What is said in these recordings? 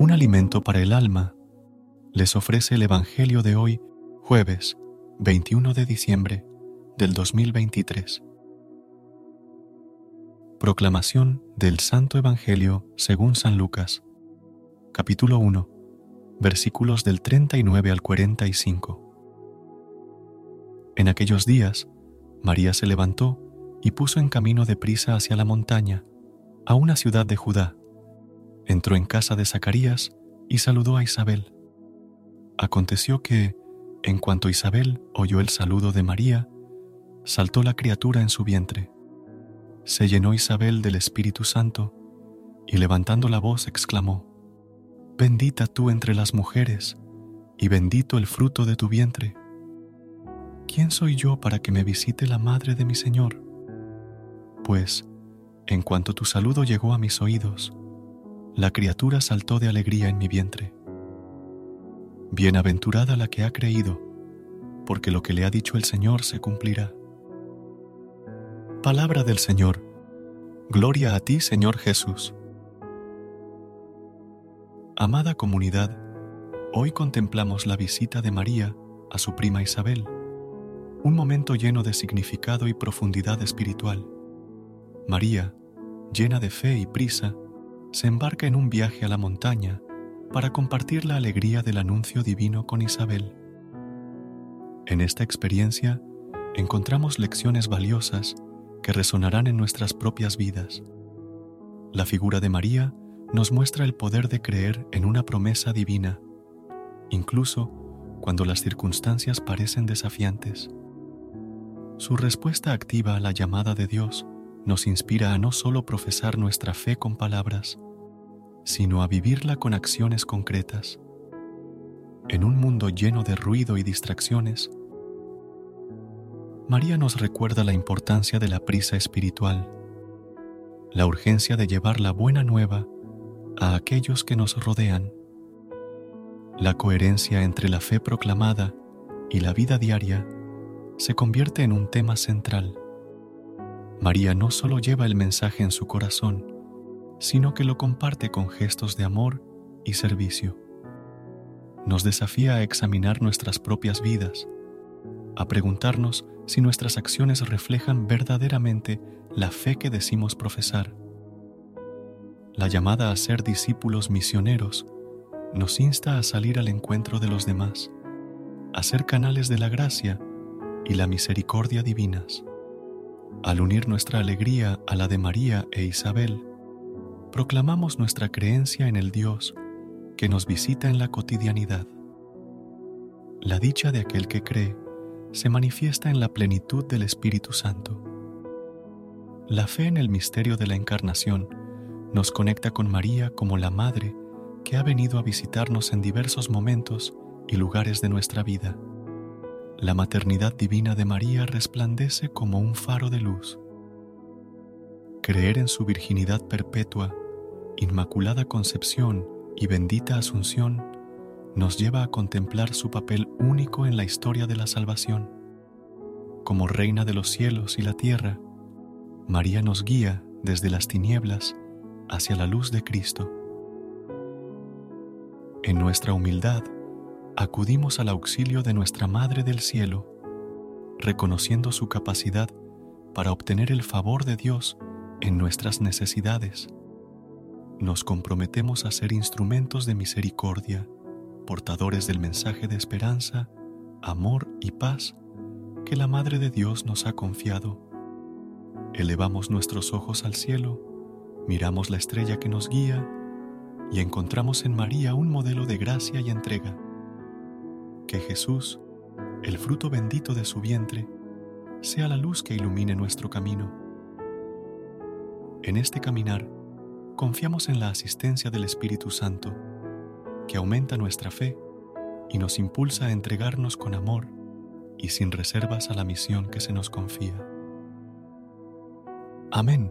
Un alimento para el alma les ofrece el Evangelio de hoy, jueves 21 de diciembre del 2023. Proclamación del Santo Evangelio según San Lucas, capítulo 1, versículos del 39 al 45. En aquellos días, María se levantó y puso en camino de prisa hacia la montaña, a una ciudad de Judá. Entró en casa de Zacarías y saludó a Isabel. Aconteció que, en cuanto Isabel oyó el saludo de María, saltó la criatura en su vientre. Se llenó Isabel del Espíritu Santo y levantando la voz exclamó, Bendita tú entre las mujeres, y bendito el fruto de tu vientre. ¿Quién soy yo para que me visite la madre de mi Señor? Pues, en cuanto tu saludo llegó a mis oídos, la criatura saltó de alegría en mi vientre. Bienaventurada la que ha creído, porque lo que le ha dicho el Señor se cumplirá. Palabra del Señor. Gloria a ti, Señor Jesús. Amada comunidad, hoy contemplamos la visita de María a su prima Isabel, un momento lleno de significado y profundidad espiritual. María, llena de fe y prisa, se embarca en un viaje a la montaña para compartir la alegría del anuncio divino con Isabel. En esta experiencia encontramos lecciones valiosas que resonarán en nuestras propias vidas. La figura de María nos muestra el poder de creer en una promesa divina, incluso cuando las circunstancias parecen desafiantes. Su respuesta activa a la llamada de Dios nos inspira a no solo profesar nuestra fe con palabras, sino a vivirla con acciones concretas. En un mundo lleno de ruido y distracciones, María nos recuerda la importancia de la prisa espiritual, la urgencia de llevar la buena nueva a aquellos que nos rodean, la coherencia entre la fe proclamada y la vida diaria se convierte en un tema central. María no solo lleva el mensaje en su corazón, sino que lo comparte con gestos de amor y servicio. Nos desafía a examinar nuestras propias vidas, a preguntarnos si nuestras acciones reflejan verdaderamente la fe que decimos profesar. La llamada a ser discípulos misioneros nos insta a salir al encuentro de los demás, a ser canales de la gracia y la misericordia divinas. Al unir nuestra alegría a la de María e Isabel, proclamamos nuestra creencia en el Dios que nos visita en la cotidianidad. La dicha de aquel que cree se manifiesta en la plenitud del Espíritu Santo. La fe en el misterio de la Encarnación nos conecta con María como la Madre que ha venido a visitarnos en diversos momentos y lugares de nuestra vida. La maternidad divina de María resplandece como un faro de luz. Creer en su virginidad perpetua, inmaculada concepción y bendita asunción nos lleva a contemplar su papel único en la historia de la salvación. Como reina de los cielos y la tierra, María nos guía desde las tinieblas hacia la luz de Cristo. En nuestra humildad, acudimos al auxilio de nuestra Madre del Cielo, reconociendo su capacidad para obtener el favor de Dios en nuestras necesidades. Nos comprometemos a ser instrumentos de misericordia, portadores del mensaje de esperanza, amor y paz que la Madre de Dios nos ha confiado. Elevamos nuestros ojos al cielo, miramos la estrella que nos guía y encontramos en María un modelo de gracia y entrega. Que Jesús, el fruto bendito de su vientre, sea la luz que ilumine nuestro camino. En este caminar, confiamos en la asistencia del Espíritu Santo, que aumenta nuestra fe y nos impulsa a entregarnos con amor y sin reservas a la misión que se nos confía. Amén.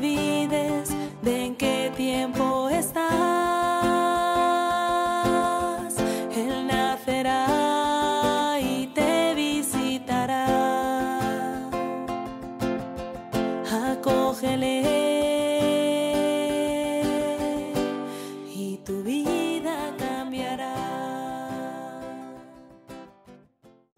No